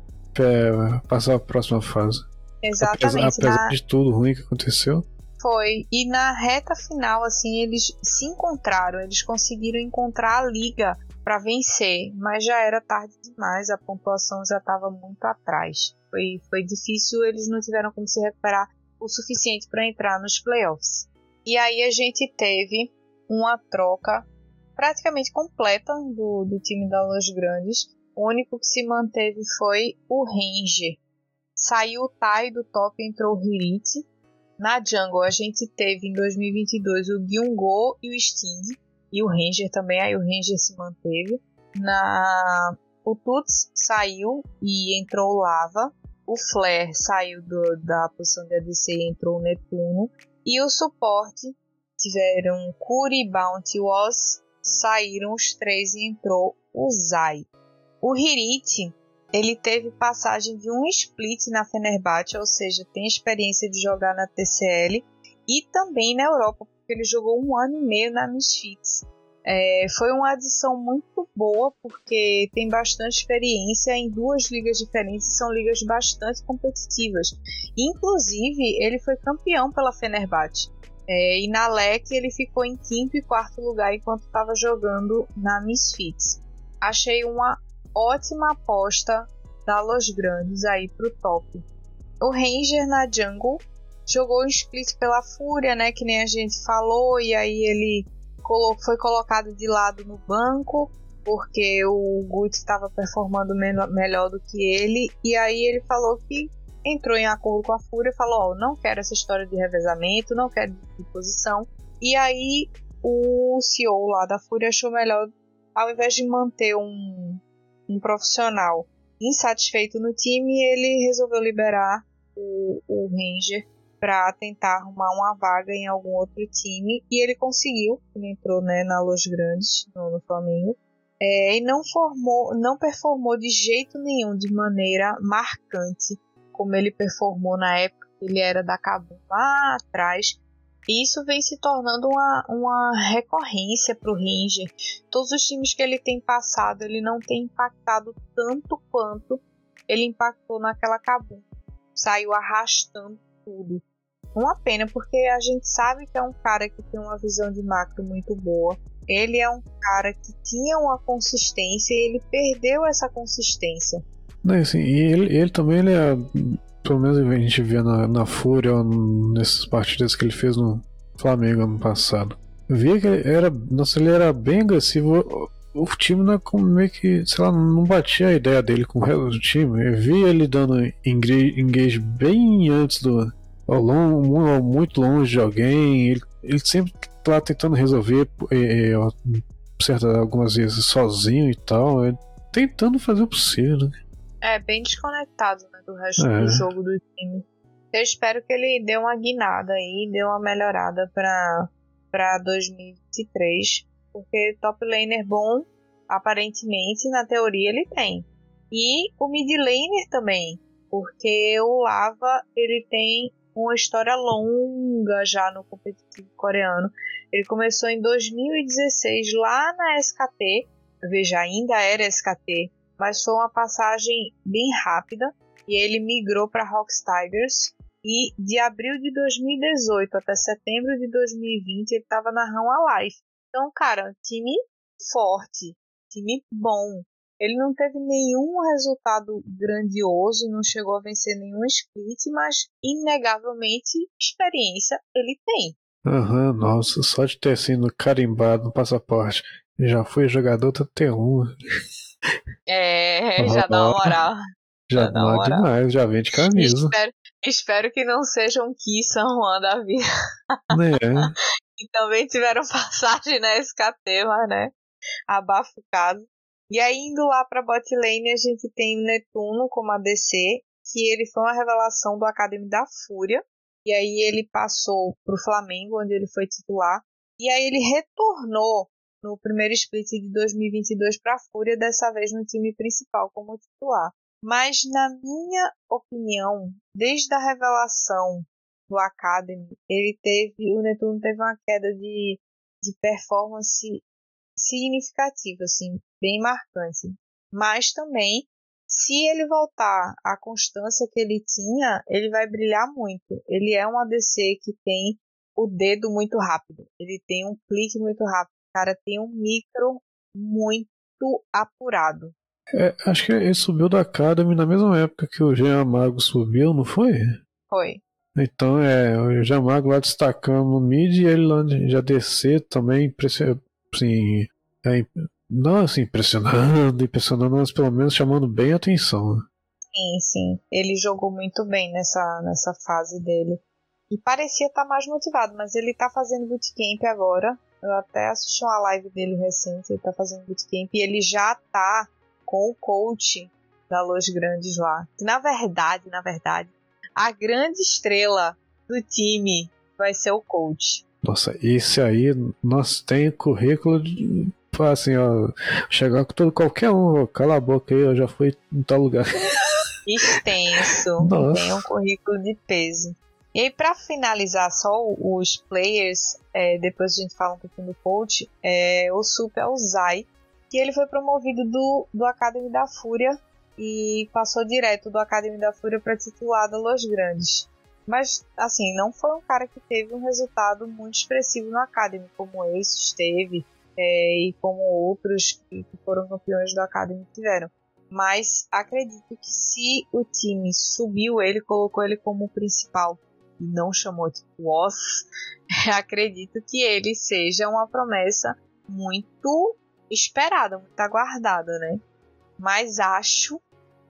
passar a próxima fase. Exatamente. Apesar, apesar na... de tudo ruim que aconteceu. Foi. E na reta final, assim, eles se encontraram, eles conseguiram encontrar a liga para vencer, mas já era tarde demais, a pontuação já estava muito atrás. Foi, foi difícil, eles não tiveram como se recuperar o suficiente para entrar nos playoffs. E aí a gente teve uma troca praticamente completa do, do time da Los Grandes. O único que se manteve foi o Ranger, Saiu o Tai do top entrou o Hirit. Na Jungle a gente teve em 2022 o Gyungo e o Sting. E o Ranger também, aí o Ranger se manteve. Na o Tuts saiu e entrou o Lava. O Flare saiu do, da posição de ADC e entrou o Netuno. E o suporte tiveram Kuri, Bounty Woz. Saíram os três e entrou o Zai. O Hirit ele teve passagem de um split na Fenerbahçe, ou seja, tem experiência de jogar na TCL e também na Europa, porque ele jogou um ano e meio na Misfits. É, foi uma adição muito boa, porque tem bastante experiência em duas ligas diferentes, são ligas bastante competitivas. Inclusive, ele foi campeão pela Fenerbahçe. É, e na LEC ele ficou em quinto e quarto lugar enquanto estava jogando na Misfits. Achei uma ótima aposta da Los Grandes aí pro top. O Ranger na jungle jogou o split pela Fúria, né? Que nem a gente falou, e aí ele foi colocado de lado no banco porque o Guts estava performando melhor do que ele, e aí ele falou que entrou em acordo com a Fúria e falou: oh, não quero essa história de revezamento, não quero de posição. E aí o CEO lá da Fúria achou melhor, ao invés de manter um, um profissional insatisfeito no time, ele resolveu liberar o, o Ranger para tentar arrumar uma vaga em algum outro time e ele conseguiu. Ele entrou né, na Los Grandes no, no Flamengo é, e não formou, não performou de jeito nenhum de maneira marcante como ele performou na época que ele era da Cabo lá atrás. E isso vem se tornando uma, uma recorrência para o Ranger. Todos os times que ele tem passado, ele não tem impactado tanto quanto ele impactou naquela Cabo. Saiu arrastando tudo. Uma pena, porque a gente sabe que é um cara que tem uma visão de macro muito boa. Ele é um cara que tinha uma consistência e ele perdeu essa consistência. Não, assim, e ele, ele também ele é pelo menos a gente via na, na Fúria, nessas partidas que ele fez no Flamengo ano passado. Via que ele era. Nossa, ele era bem agressivo. O, o time não, é meio que, sei lá, não batia a ideia dele com o resto do time. Eu via ele dando engage bem antes do. Ao longo, muito longe de alguém. Ele, ele sempre tá tentando resolver é, é, certa, algumas vezes sozinho e tal. É, tentando fazer o possível, né? É, bem desconectado né, do resto é. do jogo do time. Eu espero que ele dê uma guinada aí, dê uma melhorada pra, pra 2023. Porque top laner bom, aparentemente, na teoria, ele tem. E o mid laner também. Porque o Lava, ele tem uma história longa já no competitivo coreano. Ele começou em 2016 lá na SKT. Veja, ainda era SKT mas foi uma passagem bem rápida e ele migrou para Hawks Tigers e de abril de 2018 até setembro de 2020 ele estava na Run Alive. Então, cara, time forte, time bom. Ele não teve nenhum resultado grandioso, não chegou a vencer nenhum split, mas inegavelmente experiência ele tem. Aham, uhum, nossa, só de ter sido carimbado no passaporte. Já fui jogador do T1. É, já dá uma moral. Já, já dá uma demais, já vende camisa. Espero, espero que não seja um Ki San Juan da vida. Né? que também tiveram passagem na SKT, mas né? Abafa o caso. E aí, indo lá pra bot lane, a gente tem o Netuno como ADC, que ele foi uma revelação do Academy da Fúria. E aí ele passou pro Flamengo, onde ele foi titular. E aí ele retornou no primeiro split de 2022 para a Fúria, dessa vez no time principal como titular. Mas, na minha opinião, desde a revelação do Academy, ele teve, o Netuno teve uma queda de, de performance significativa, assim, bem marcante. Mas também, se ele voltar à constância que ele tinha, ele vai brilhar muito. Ele é um ADC que tem o dedo muito rápido. Ele tem um clique muito rápido cara tem um micro muito apurado. É, acho que ele subiu da Academy na mesma época que o Jean Mago subiu, não foi? Foi. Então é, o Jean Mago lá destacando no mid e ele lá já descer também, assim, é, não assim, impressionando, impressionando, mas pelo menos chamando bem a atenção. Sim, sim. Ele jogou muito bem nessa, nessa fase dele. E parecia estar tá mais motivado, mas ele está fazendo bootcamp agora. Eu até assisti uma live dele recente, ele tá fazendo bootcamp e ele já tá com o coach da Los Grandes lá. Que na verdade, na verdade, a grande estrela do time vai ser o coach. Nossa, esse aí nós tem currículo de assim, ó, chegar com todo qualquer um, cala a boca aí, eu já fui em tal lugar. Extenso, tem um currículo de peso. E aí, pra finalizar só os players, é, depois a gente fala um pouquinho do coach, é, o Sup é o Zai, que ele foi promovido do, do Academy da Fúria e passou direto do Academy da Fúria para titular da Los Grandes. Mas, assim, não foi um cara que teve um resultado muito expressivo no Academy, como esse teve, é, e como outros que, que foram campeões do Academy tiveram. Mas acredito que se o time subiu ele, colocou ele como principal e não chamou de Woz, acredito que ele seja uma promessa muito esperada, muito aguardada, né? Mas acho,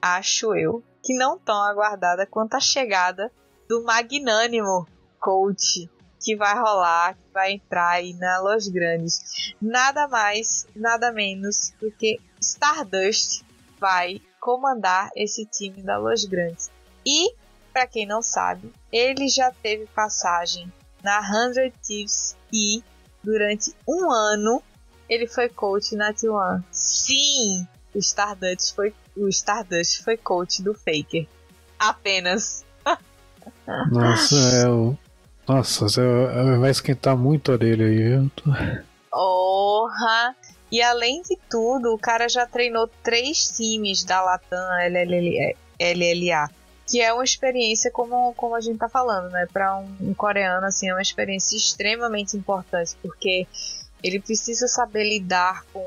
acho eu, que não tão aguardada quanto a chegada do magnânimo coach que vai rolar, que vai entrar aí na Los Grandes. Nada mais, nada menos do que Stardust vai comandar esse time da Los Grandes. E, para quem não sabe, ele já teve passagem na 100 Thieves e durante um ano ele foi coach na T1. Sim, o Stardust foi o Stardust foi coach do Faker. Apenas. Nossa, é o nossa, vai esquentar muito a orelha aí? Porra! E além de tudo, o cara já treinou três times da Latam LLA, que é uma experiência como, como a gente tá falando, né? Para um, um, coreano, assim, é uma experiência extremamente importante, porque ele precisa saber lidar com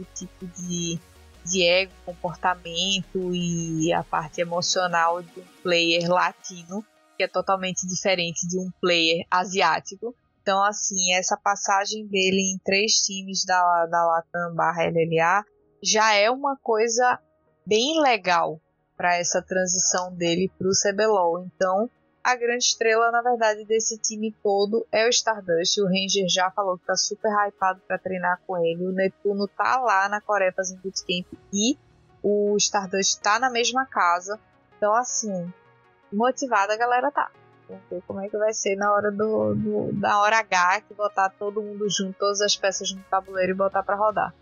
o tipo de, de ego, comportamento e a parte emocional de um player latino que é totalmente diferente de um player asiático. Então, assim, essa passagem dele em três times da, da Latam barra LLA já é uma coisa bem legal para essa transição dele para o CBLOL. Então, a grande estrela, na verdade, desse time todo é o Stardust. O Ranger já falou que tá super hypado para treinar com ele. O Netuno tá lá na Coreia fazendo bootcamp e o Stardust tá na mesma casa. Então, assim, motivada a galera tá. Ver como é que vai ser na hora do, do da hora H, que botar todo mundo junto, todas as peças no tabuleiro e botar para rodar.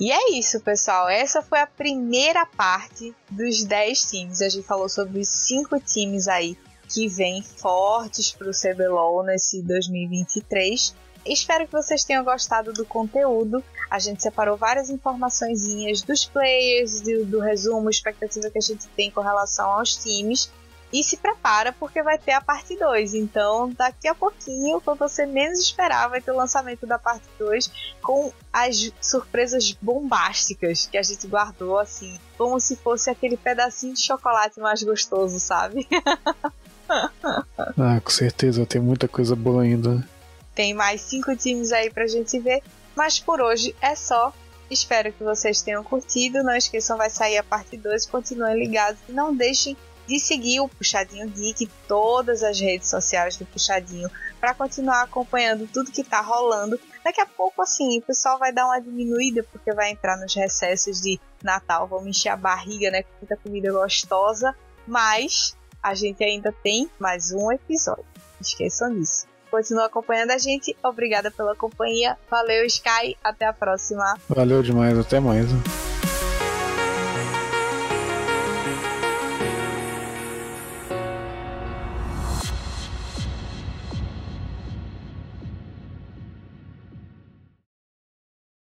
E é isso, pessoal. Essa foi a primeira parte dos 10 times. A gente falou sobre os 5 times aí que vêm fortes para o CBLOL nesse 2023. Espero que vocês tenham gostado do conteúdo. A gente separou várias informações dos players, do, do resumo, expectativa que a gente tem com relação aos times e se prepara porque vai ter a parte 2. Então, daqui a pouquinho, quando você menos esperar, vai ter o lançamento da parte 2 com as surpresas bombásticas que a gente guardou assim, como se fosse aquele pedacinho de chocolate mais gostoso, sabe? ah, com certeza, tem muita coisa boa ainda. Tem mais cinco times aí pra gente ver, mas por hoje é só. Espero que vocês tenham curtido. Não esqueçam, vai sair a parte 2. Continuem ligados e não deixem de seguir o Puxadinho Geek, todas as redes sociais do Puxadinho, para continuar acompanhando tudo que tá rolando. Daqui a pouco, assim, o pessoal vai dar uma diminuída, porque vai entrar nos recessos de Natal, vamos encher a barriga, né, com muita comida gostosa, mas a gente ainda tem mais um episódio. Esqueçam disso. Continua acompanhando a gente. Obrigada pela companhia. Valeu, Sky. Até a próxima. Valeu demais. Até mais.